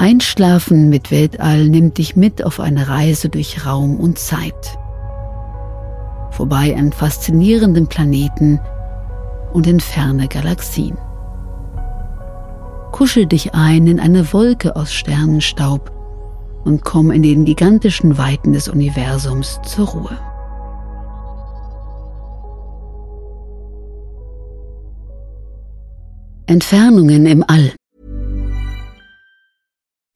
Einschlafen mit Weltall nimmt dich mit auf eine Reise durch Raum und Zeit. Vorbei an faszinierenden Planeten und in ferne Galaxien. Kuschel dich ein in eine Wolke aus Sternenstaub und komm in den gigantischen Weiten des Universums zur Ruhe. Entfernungen im All.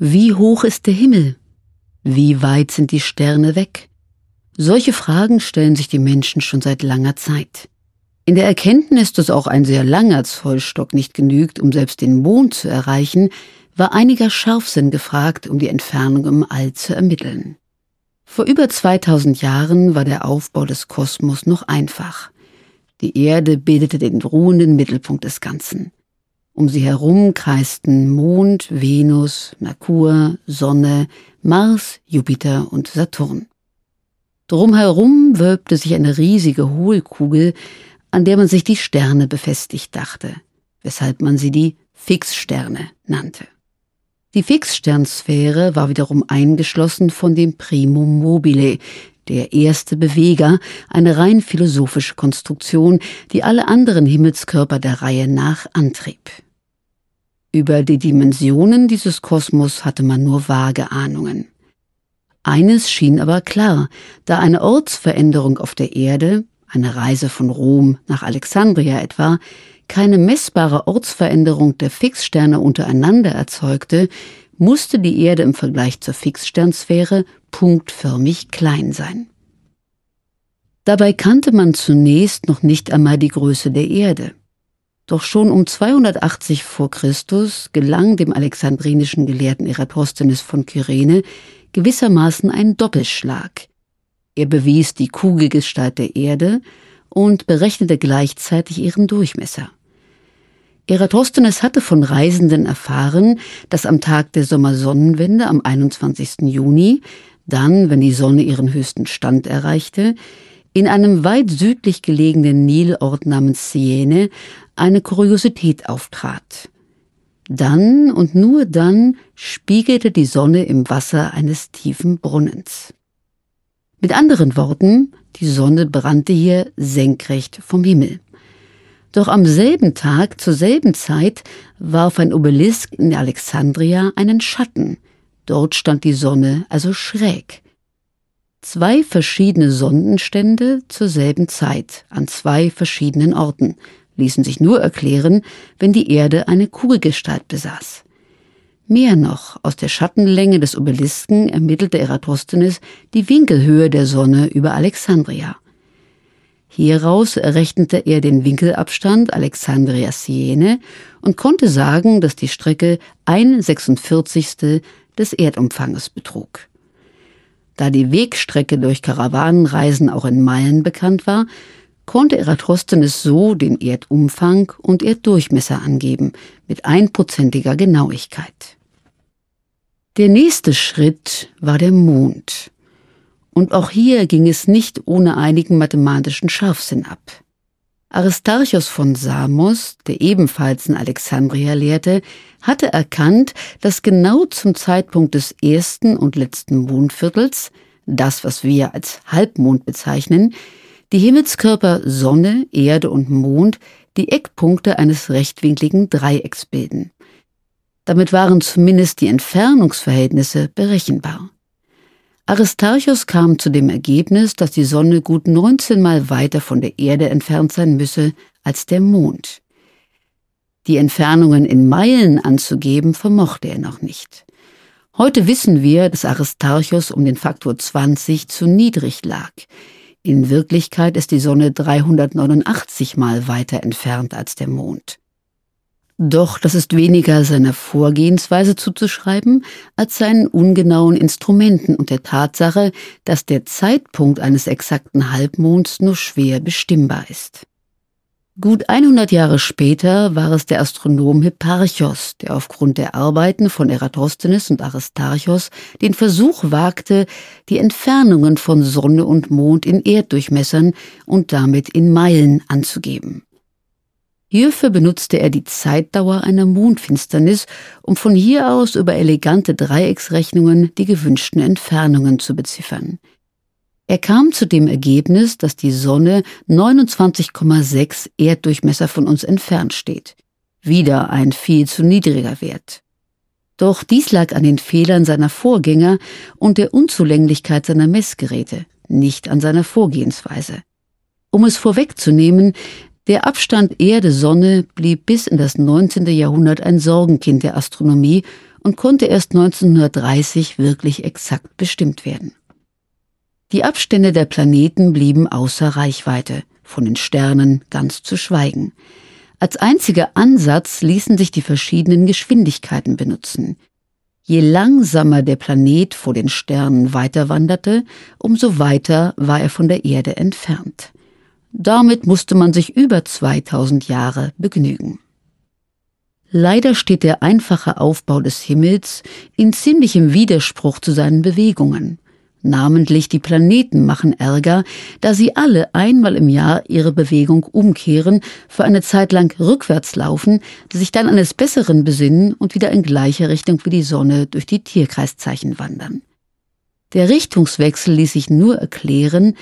Wie hoch ist der Himmel? Wie weit sind die Sterne weg? Solche Fragen stellen sich die Menschen schon seit langer Zeit. In der Erkenntnis, dass auch ein sehr langer Zollstock nicht genügt, um selbst den Mond zu erreichen, war einiger Scharfsinn gefragt, um die Entfernung im All zu ermitteln. Vor über 2000 Jahren war der Aufbau des Kosmos noch einfach. Die Erde bildete den ruhenden Mittelpunkt des Ganzen. Um sie herum kreisten Mond, Venus, Merkur, Sonne, Mars, Jupiter und Saturn. Drumherum wölbte sich eine riesige Hohlkugel, an der man sich die Sterne befestigt dachte, weshalb man sie die Fixsterne nannte. Die Fixsternsphäre war wiederum eingeschlossen von dem Primum mobile, der erste Beweger, eine rein philosophische Konstruktion, die alle anderen Himmelskörper der Reihe nach antrieb. Über die Dimensionen dieses Kosmos hatte man nur vage Ahnungen. Eines schien aber klar, da eine Ortsveränderung auf der Erde, eine Reise von Rom nach Alexandria etwa, keine messbare Ortsveränderung der Fixsterne untereinander erzeugte, musste die Erde im Vergleich zur Fixsternsphäre punktförmig klein sein. Dabei kannte man zunächst noch nicht einmal die Größe der Erde. Doch schon um 280 vor Christus gelang dem alexandrinischen Gelehrten Eratosthenes von Kyrene gewissermaßen ein Doppelschlag. Er bewies die Kugelgestalt der Erde und berechnete gleichzeitig ihren Durchmesser. Eratosthenes hatte von Reisenden erfahren, dass am Tag der Sommersonnenwende am 21. Juni, dann, wenn die Sonne ihren höchsten Stand erreichte, in einem weit südlich gelegenen Nilort namens Siene eine Kuriosität auftrat. Dann und nur dann spiegelte die Sonne im Wasser eines tiefen Brunnens. Mit anderen Worten, die Sonne brannte hier senkrecht vom Himmel. Doch am selben Tag, zur selben Zeit, warf ein Obelisk in Alexandria einen Schatten. Dort stand die Sonne also schräg. Zwei verschiedene Sonnenstände zur selben Zeit, an zwei verschiedenen Orten, ließen sich nur erklären, wenn die Erde eine Kugelgestalt besaß. Mehr noch, aus der Schattenlänge des Obelisken ermittelte Eratosthenes die Winkelhöhe der Sonne über Alexandria. Hieraus errechnete er den Winkelabstand Alexandria-Siene und konnte sagen, dass die Strecke ein 46. des Erdumfanges betrug. Da die Wegstrecke durch Karawanenreisen auch in Meilen bekannt war, konnte Eratosthenes so den Erdumfang und Erddurchmesser angeben, mit einprozentiger Genauigkeit. Der nächste Schritt war der Mond. Und auch hier ging es nicht ohne einigen mathematischen Scharfsinn ab. Aristarchos von Samos, der ebenfalls in Alexandria lehrte, hatte erkannt, dass genau zum Zeitpunkt des ersten und letzten Mondviertels, das, was wir als Halbmond bezeichnen, die Himmelskörper Sonne, Erde und Mond die Eckpunkte eines rechtwinkligen Dreiecks bilden. Damit waren zumindest die Entfernungsverhältnisse berechenbar. Aristarchus kam zu dem Ergebnis, dass die Sonne gut 19 Mal weiter von der Erde entfernt sein müsse als der Mond. Die Entfernungen in Meilen anzugeben, vermochte er noch nicht. Heute wissen wir, dass Aristarchus um den Faktor 20 zu niedrig lag. In Wirklichkeit ist die Sonne 389 Mal weiter entfernt als der Mond. Doch das ist weniger seiner Vorgehensweise zuzuschreiben als seinen ungenauen Instrumenten und der Tatsache, dass der Zeitpunkt eines exakten Halbmonds nur schwer bestimmbar ist. Gut 100 Jahre später war es der Astronom Hipparchos, der aufgrund der Arbeiten von Eratosthenes und Aristarchos den Versuch wagte, die Entfernungen von Sonne und Mond in Erddurchmessern und damit in Meilen anzugeben. Hierfür benutzte er die Zeitdauer einer Mondfinsternis, um von hier aus über elegante Dreiecksrechnungen die gewünschten Entfernungen zu beziffern. Er kam zu dem Ergebnis, dass die Sonne 29,6 Erddurchmesser von uns entfernt steht. Wieder ein viel zu niedriger Wert. Doch dies lag an den Fehlern seiner Vorgänger und der Unzulänglichkeit seiner Messgeräte, nicht an seiner Vorgehensweise. Um es vorwegzunehmen, der Abstand Erde-Sonne blieb bis in das 19. Jahrhundert ein Sorgenkind der Astronomie und konnte erst 1930 wirklich exakt bestimmt werden. Die Abstände der Planeten blieben außer Reichweite, von den Sternen ganz zu schweigen. Als einziger Ansatz ließen sich die verschiedenen Geschwindigkeiten benutzen. Je langsamer der Planet vor den Sternen weiterwanderte, umso weiter war er von der Erde entfernt. Damit musste man sich über 2000 Jahre begnügen. Leider steht der einfache Aufbau des Himmels in ziemlichem Widerspruch zu seinen Bewegungen. Namentlich die Planeten machen Ärger, da sie alle einmal im Jahr ihre Bewegung umkehren, für eine Zeit lang rückwärts laufen, sich dann eines Besseren besinnen und wieder in gleicher Richtung wie die Sonne durch die Tierkreiszeichen wandern. Der Richtungswechsel ließ sich nur erklären,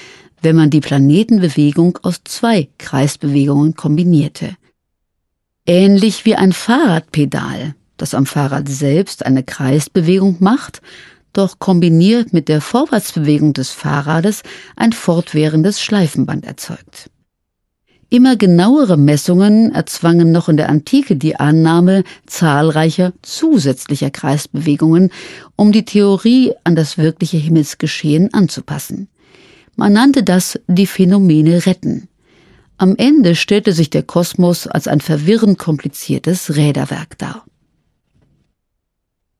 wenn man die Planetenbewegung aus zwei Kreisbewegungen kombinierte. Ähnlich wie ein Fahrradpedal, das am Fahrrad selbst eine Kreisbewegung macht, doch kombiniert mit der Vorwärtsbewegung des Fahrrades ein fortwährendes Schleifenband erzeugt. Immer genauere Messungen erzwangen noch in der Antike die Annahme zahlreicher zusätzlicher Kreisbewegungen, um die Theorie an das wirkliche Himmelsgeschehen anzupassen. Man nannte das die Phänomene retten. Am Ende stellte sich der Kosmos als ein verwirrend kompliziertes Räderwerk dar.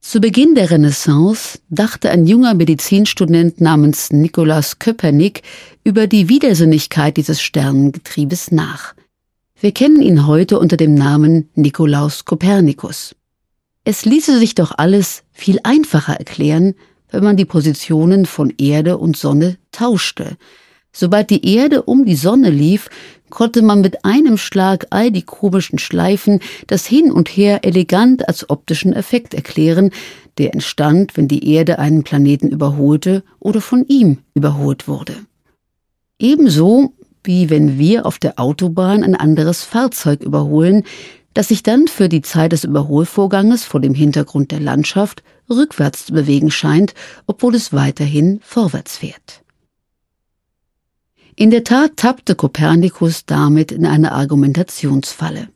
Zu Beginn der Renaissance dachte ein junger Medizinstudent namens Nikolaus Köpernik über die Widersinnigkeit dieses Sternengetriebes nach. Wir kennen ihn heute unter dem Namen Nikolaus Kopernikus. Es ließe sich doch alles viel einfacher erklären, wenn man die Positionen von Erde und Sonne tauschte. Sobald die Erde um die Sonne lief, konnte man mit einem Schlag all die komischen Schleifen, das Hin und Her elegant als optischen Effekt erklären, der entstand, wenn die Erde einen Planeten überholte oder von ihm überholt wurde. Ebenso wie wenn wir auf der Autobahn ein anderes Fahrzeug überholen, das sich dann für die Zeit des Überholvorganges vor dem Hintergrund der Landschaft rückwärts zu bewegen scheint, obwohl es weiterhin vorwärts fährt. In der Tat tappte Kopernikus damit in eine Argumentationsfalle.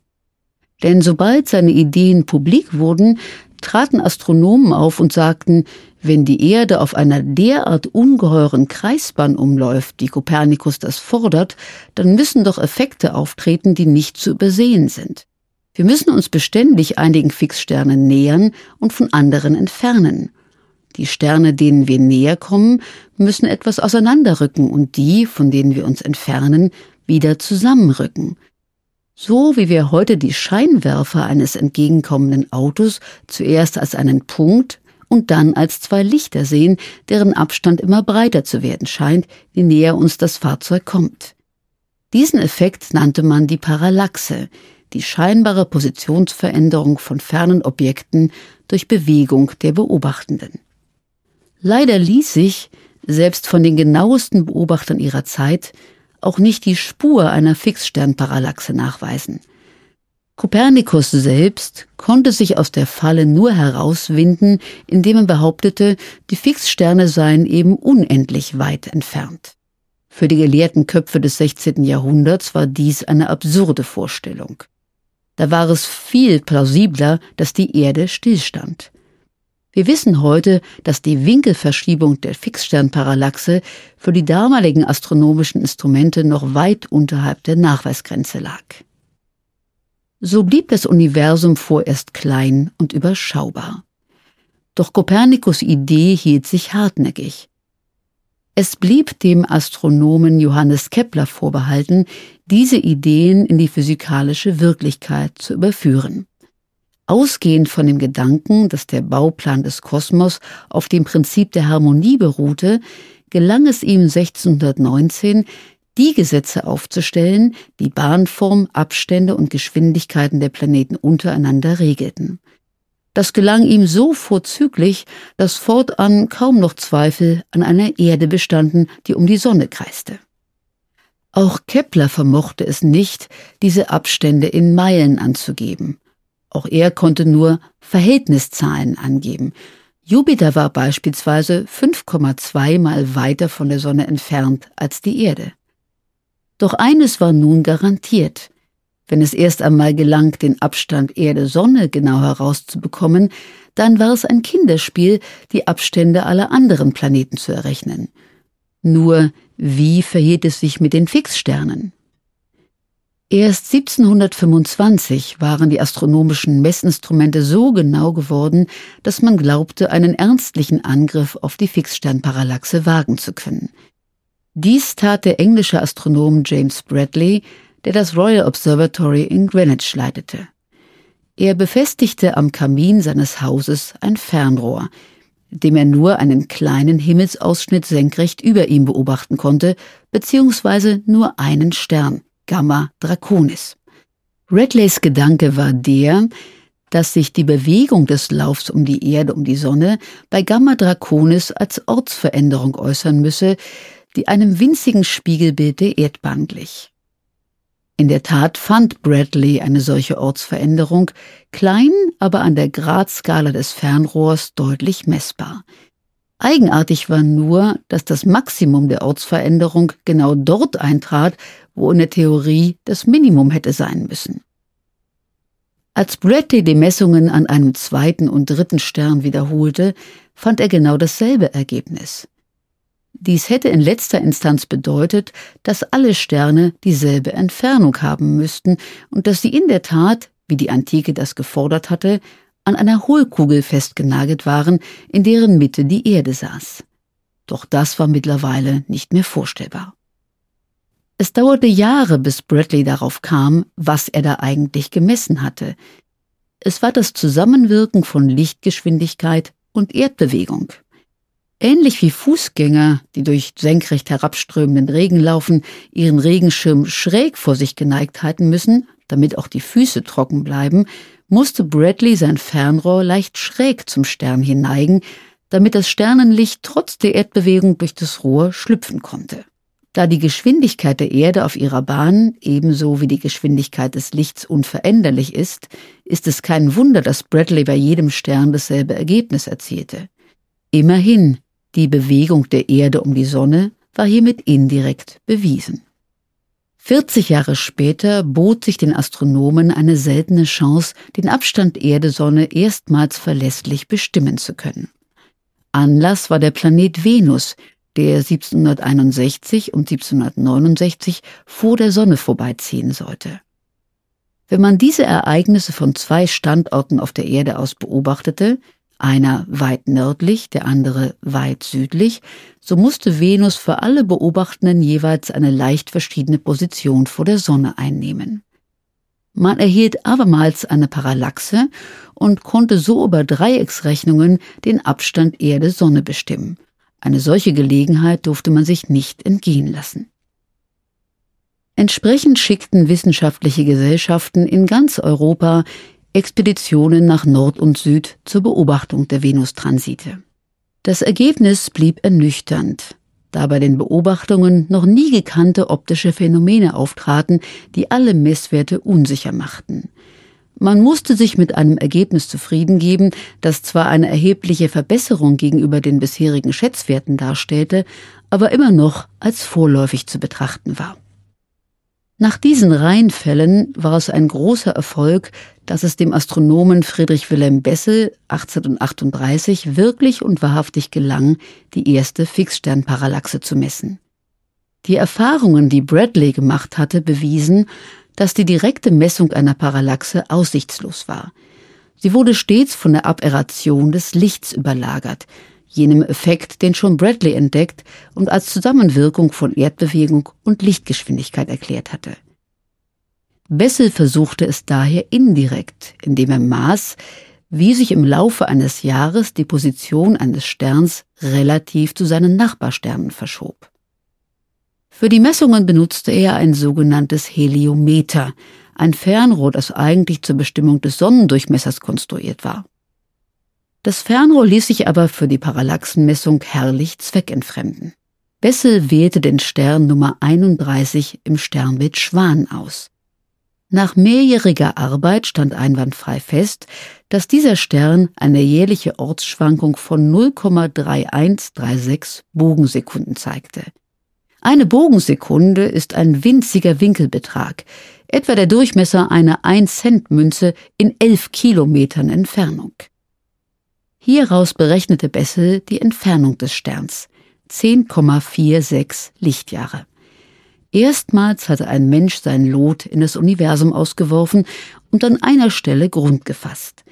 Denn sobald seine Ideen publik wurden, traten Astronomen auf und sagten, wenn die Erde auf einer derart ungeheuren Kreisbahn umläuft, wie Kopernikus das fordert, dann müssen doch Effekte auftreten, die nicht zu übersehen sind. Wir müssen uns beständig einigen Fixsternen nähern und von anderen entfernen. Die Sterne, denen wir näher kommen, müssen etwas auseinanderrücken und die, von denen wir uns entfernen, wieder zusammenrücken. So wie wir heute die Scheinwerfer eines entgegenkommenden Autos zuerst als einen Punkt und dann als zwei Lichter sehen, deren Abstand immer breiter zu werden scheint, je näher uns das Fahrzeug kommt. Diesen Effekt nannte man die Parallaxe, die scheinbare Positionsveränderung von fernen Objekten durch Bewegung der Beobachtenden. Leider ließ sich, selbst von den genauesten Beobachtern ihrer Zeit, auch nicht die Spur einer Fixsternparallaxe nachweisen. Kopernikus selbst konnte sich aus der Falle nur herauswinden, indem er behauptete, die Fixsterne seien eben unendlich weit entfernt. Für die gelehrten Köpfe des 16. Jahrhunderts war dies eine absurde Vorstellung. Da war es viel plausibler, dass die Erde stillstand. Wir wissen heute, dass die Winkelverschiebung der Fixsternparallaxe für die damaligen astronomischen Instrumente noch weit unterhalb der Nachweisgrenze lag. So blieb das Universum vorerst klein und überschaubar. Doch Kopernikus Idee hielt sich hartnäckig. Es blieb dem Astronomen Johannes Kepler vorbehalten, diese Ideen in die physikalische Wirklichkeit zu überführen. Ausgehend von dem Gedanken, dass der Bauplan des Kosmos auf dem Prinzip der Harmonie beruhte, gelang es ihm 1619, die Gesetze aufzustellen, die Bahnform, Abstände und Geschwindigkeiten der Planeten untereinander regelten. Das gelang ihm so vorzüglich, dass fortan kaum noch Zweifel an einer Erde bestanden, die um die Sonne kreiste. Auch Kepler vermochte es nicht, diese Abstände in Meilen anzugeben. Auch er konnte nur Verhältniszahlen angeben. Jupiter war beispielsweise 5,2 mal weiter von der Sonne entfernt als die Erde. Doch eines war nun garantiert. Wenn es erst einmal gelang, den Abstand Erde-Sonne genau herauszubekommen, dann war es ein Kinderspiel, die Abstände aller anderen Planeten zu errechnen. Nur, wie verhielt es sich mit den Fixsternen? Erst 1725 waren die astronomischen Messinstrumente so genau geworden, dass man glaubte, einen ernstlichen Angriff auf die Fixsternparallaxe wagen zu können. Dies tat der englische Astronom James Bradley, der das Royal Observatory in Greenwich leitete. Er befestigte am Kamin seines Hauses ein Fernrohr, dem er nur einen kleinen Himmelsausschnitt senkrecht über ihm beobachten konnte, beziehungsweise nur einen Stern, Gamma Draconis. Radleys Gedanke war der, dass sich die Bewegung des Laufs um die Erde um die Sonne bei Gamma Draconis als Ortsveränderung äußern müsse, die einem winzigen Spiegelbild der Erdbahn glich. In der Tat fand Bradley eine solche Ortsveränderung, klein, aber an der Gradskala des Fernrohrs deutlich messbar. Eigenartig war nur, dass das Maximum der Ortsveränderung genau dort eintrat, wo in der Theorie das Minimum hätte sein müssen. Als Bradley die Messungen an einem zweiten und dritten Stern wiederholte, fand er genau dasselbe Ergebnis. Dies hätte in letzter Instanz bedeutet, dass alle Sterne dieselbe Entfernung haben müssten und dass sie in der Tat, wie die Antike das gefordert hatte, an einer Hohlkugel festgenagelt waren, in deren Mitte die Erde saß. Doch das war mittlerweile nicht mehr vorstellbar. Es dauerte Jahre, bis Bradley darauf kam, was er da eigentlich gemessen hatte. Es war das Zusammenwirken von Lichtgeschwindigkeit und Erdbewegung. Ähnlich wie Fußgänger, die durch senkrecht herabströmenden Regen laufen, ihren Regenschirm schräg vor sich geneigt halten müssen, damit auch die Füße trocken bleiben, musste Bradley sein Fernrohr leicht schräg zum Stern hinneigen, damit das Sternenlicht trotz der Erdbewegung durch das Rohr schlüpfen konnte. Da die Geschwindigkeit der Erde auf ihrer Bahn ebenso wie die Geschwindigkeit des Lichts unveränderlich ist, ist es kein Wunder, dass Bradley bei jedem Stern dasselbe Ergebnis erzielte. Immerhin, die Bewegung der Erde um die Sonne war hiermit indirekt bewiesen. 40 Jahre später bot sich den Astronomen eine seltene Chance, den Abstand Erde-Sonne erstmals verlässlich bestimmen zu können. Anlass war der Planet Venus, der 1761 und 1769 vor der Sonne vorbeiziehen sollte. Wenn man diese Ereignisse von zwei Standorten auf der Erde aus beobachtete, einer weit nördlich, der andere weit südlich, so musste Venus für alle Beobachtenden jeweils eine leicht verschiedene Position vor der Sonne einnehmen. Man erhielt abermals eine Parallaxe und konnte so über Dreiecksrechnungen den Abstand Erde-Sonne bestimmen. Eine solche Gelegenheit durfte man sich nicht entgehen lassen. Entsprechend schickten wissenschaftliche Gesellschaften in ganz Europa Expeditionen nach Nord und Süd zur Beobachtung der Venustransite. Das Ergebnis blieb ernüchternd, da bei den Beobachtungen noch nie gekannte optische Phänomene auftraten, die alle Messwerte unsicher machten. Man musste sich mit einem Ergebnis zufrieden geben, das zwar eine erhebliche Verbesserung gegenüber den bisherigen Schätzwerten darstellte, aber immer noch als vorläufig zu betrachten war. Nach diesen Reihenfällen war es ein großer Erfolg, dass es dem Astronomen Friedrich Wilhelm Bessel 1838 wirklich und wahrhaftig gelang, die erste Fixsternparallaxe zu messen. Die Erfahrungen, die Bradley gemacht hatte, bewiesen, dass die direkte Messung einer Parallaxe aussichtslos war. Sie wurde stets von der Aberration des Lichts überlagert, jenem Effekt, den schon Bradley entdeckt und als Zusammenwirkung von Erdbewegung und Lichtgeschwindigkeit erklärt hatte. Bessel versuchte es daher indirekt, indem er maß, wie sich im Laufe eines Jahres die Position eines Sterns relativ zu seinen Nachbarsternen verschob. Für die Messungen benutzte er ein sogenanntes Heliometer, ein Fernrohr, das eigentlich zur Bestimmung des Sonnendurchmessers konstruiert war. Das Fernrohr ließ sich aber für die Parallaxenmessung herrlich zweckentfremden. Bessel wählte den Stern Nummer 31 im Sternbild Schwan aus. Nach mehrjähriger Arbeit stand einwandfrei fest, dass dieser Stern eine jährliche Ortsschwankung von 0,3136 Bogensekunden zeigte. Eine Bogensekunde ist ein winziger Winkelbetrag, etwa der Durchmesser einer 1-Cent-Münze in 11 Kilometern Entfernung. Hieraus berechnete Bessel die Entfernung des Sterns, 10,46 Lichtjahre. Erstmals hatte ein Mensch sein Lot in das Universum ausgeworfen und an einer Stelle Grund gefasst.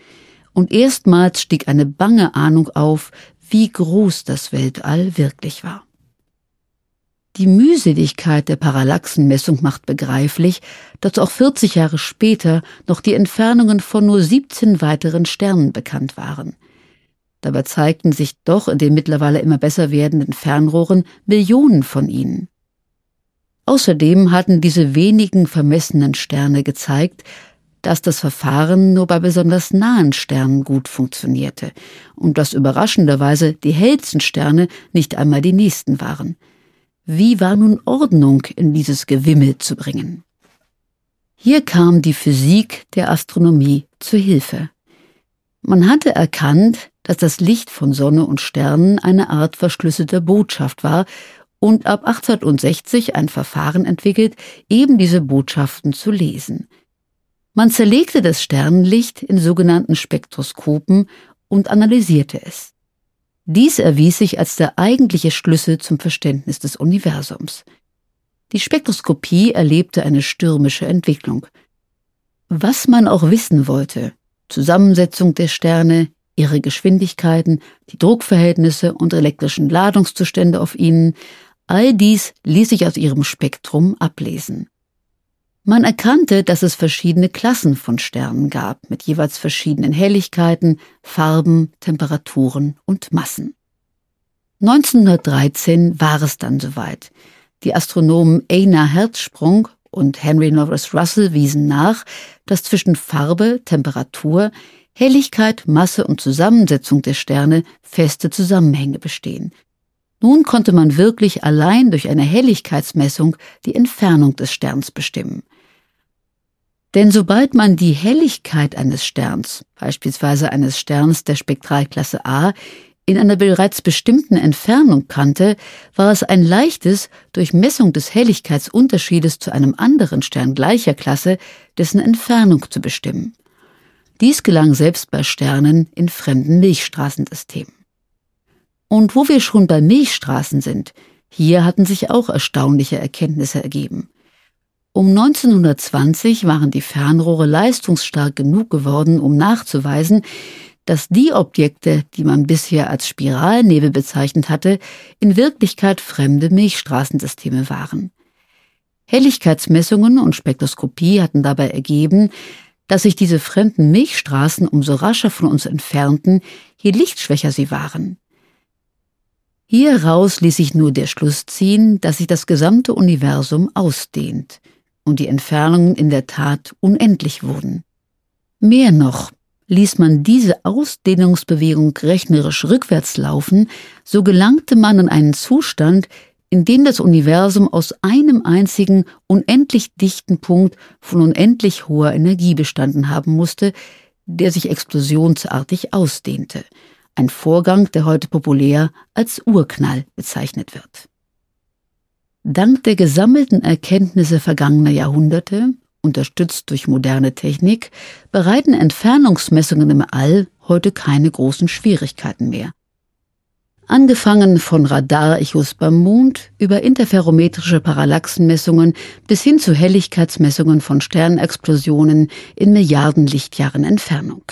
Und erstmals stieg eine bange Ahnung auf, wie groß das Weltall wirklich war. Die Mühseligkeit der Parallaxenmessung macht begreiflich, dass auch 40 Jahre später noch die Entfernungen von nur 17 weiteren Sternen bekannt waren. Dabei zeigten sich doch in den mittlerweile immer besser werdenden Fernrohren Millionen von ihnen. Außerdem hatten diese wenigen vermessenen Sterne gezeigt, dass das Verfahren nur bei besonders nahen Sternen gut funktionierte und dass überraschenderweise die hellsten Sterne nicht einmal die nächsten waren. Wie war nun Ordnung in dieses Gewimmel zu bringen? Hier kam die Physik der Astronomie zu Hilfe. Man hatte erkannt, dass das Licht von Sonne und Sternen eine Art verschlüsselter Botschaft war und ab 1860 ein Verfahren entwickelt, eben diese Botschaften zu lesen. Man zerlegte das Sternenlicht in sogenannten Spektroskopen und analysierte es. Dies erwies sich als der eigentliche Schlüssel zum Verständnis des Universums. Die Spektroskopie erlebte eine stürmische Entwicklung. Was man auch wissen wollte, Zusammensetzung der Sterne, ihre Geschwindigkeiten, die Druckverhältnisse und elektrischen Ladungszustände auf ihnen, All dies ließ sich aus ihrem Spektrum ablesen. Man erkannte, dass es verschiedene Klassen von Sternen gab, mit jeweils verschiedenen Helligkeiten, Farben, Temperaturen und Massen. 1913 war es dann soweit. Die Astronomen Einar Herzsprung und Henry Norris Russell wiesen nach, dass zwischen Farbe, Temperatur, Helligkeit, Masse und Zusammensetzung der Sterne feste Zusammenhänge bestehen, nun konnte man wirklich allein durch eine Helligkeitsmessung die Entfernung des Sterns bestimmen. Denn sobald man die Helligkeit eines Sterns, beispielsweise eines Sterns der Spektralklasse A, in einer bereits bestimmten Entfernung kannte, war es ein leichtes, durch Messung des Helligkeitsunterschiedes zu einem anderen Stern gleicher Klasse dessen Entfernung zu bestimmen. Dies gelang selbst bei Sternen in fremden Milchstraßensystemen. Und wo wir schon bei Milchstraßen sind, hier hatten sich auch erstaunliche Erkenntnisse ergeben. Um 1920 waren die Fernrohre leistungsstark genug geworden, um nachzuweisen, dass die Objekte, die man bisher als Spiralnebel bezeichnet hatte, in Wirklichkeit fremde Milchstraßensysteme waren. Helligkeitsmessungen und Spektroskopie hatten dabei ergeben, dass sich diese fremden Milchstraßen umso rascher von uns entfernten, je lichtschwächer sie waren. Hieraus ließ sich nur der Schluss ziehen, dass sich das gesamte Universum ausdehnt und die Entfernungen in der Tat unendlich wurden. Mehr noch, ließ man diese Ausdehnungsbewegung rechnerisch rückwärts laufen, so gelangte man in einen Zustand, in dem das Universum aus einem einzigen unendlich dichten Punkt von unendlich hoher Energie bestanden haben musste, der sich explosionsartig ausdehnte – ein Vorgang, der heute populär als Urknall bezeichnet wird. Dank der gesammelten Erkenntnisse vergangener Jahrhunderte, unterstützt durch moderne Technik, bereiten Entfernungsmessungen im All heute keine großen Schwierigkeiten mehr. Angefangen von Radarechos beim Mond über interferometrische Parallaxenmessungen bis hin zu Helligkeitsmessungen von Sternexplosionen in Milliarden Lichtjahren Entfernung.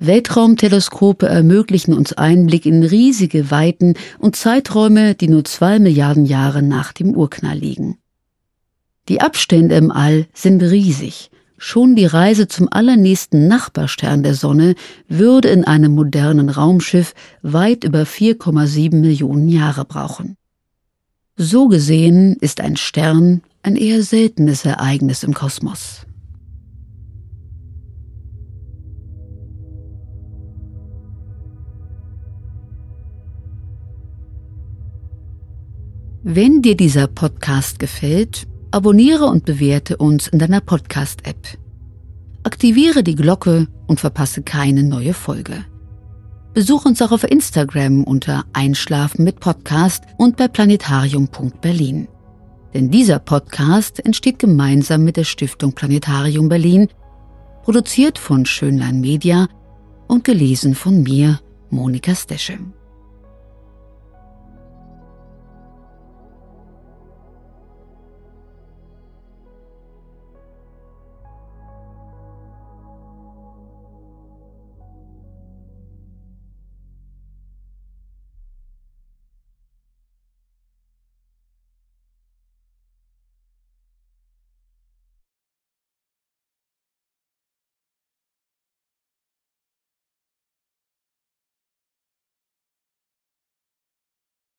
Weltraumteleskope ermöglichen uns Einblick in riesige Weiten und Zeiträume, die nur zwei Milliarden Jahre nach dem Urknall liegen. Die Abstände im All sind riesig. Schon die Reise zum allernächsten Nachbarstern der Sonne würde in einem modernen Raumschiff weit über 4,7 Millionen Jahre brauchen. So gesehen ist ein Stern ein eher seltenes Ereignis im Kosmos. Wenn dir dieser Podcast gefällt, abonniere und bewerte uns in deiner Podcast-App. Aktiviere die Glocke und verpasse keine neue Folge. Besuch uns auch auf Instagram unter Einschlafen mit Podcast und bei planetarium.berlin. Denn dieser Podcast entsteht gemeinsam mit der Stiftung Planetarium Berlin, produziert von Schönlein Media und gelesen von mir, Monika Steschem.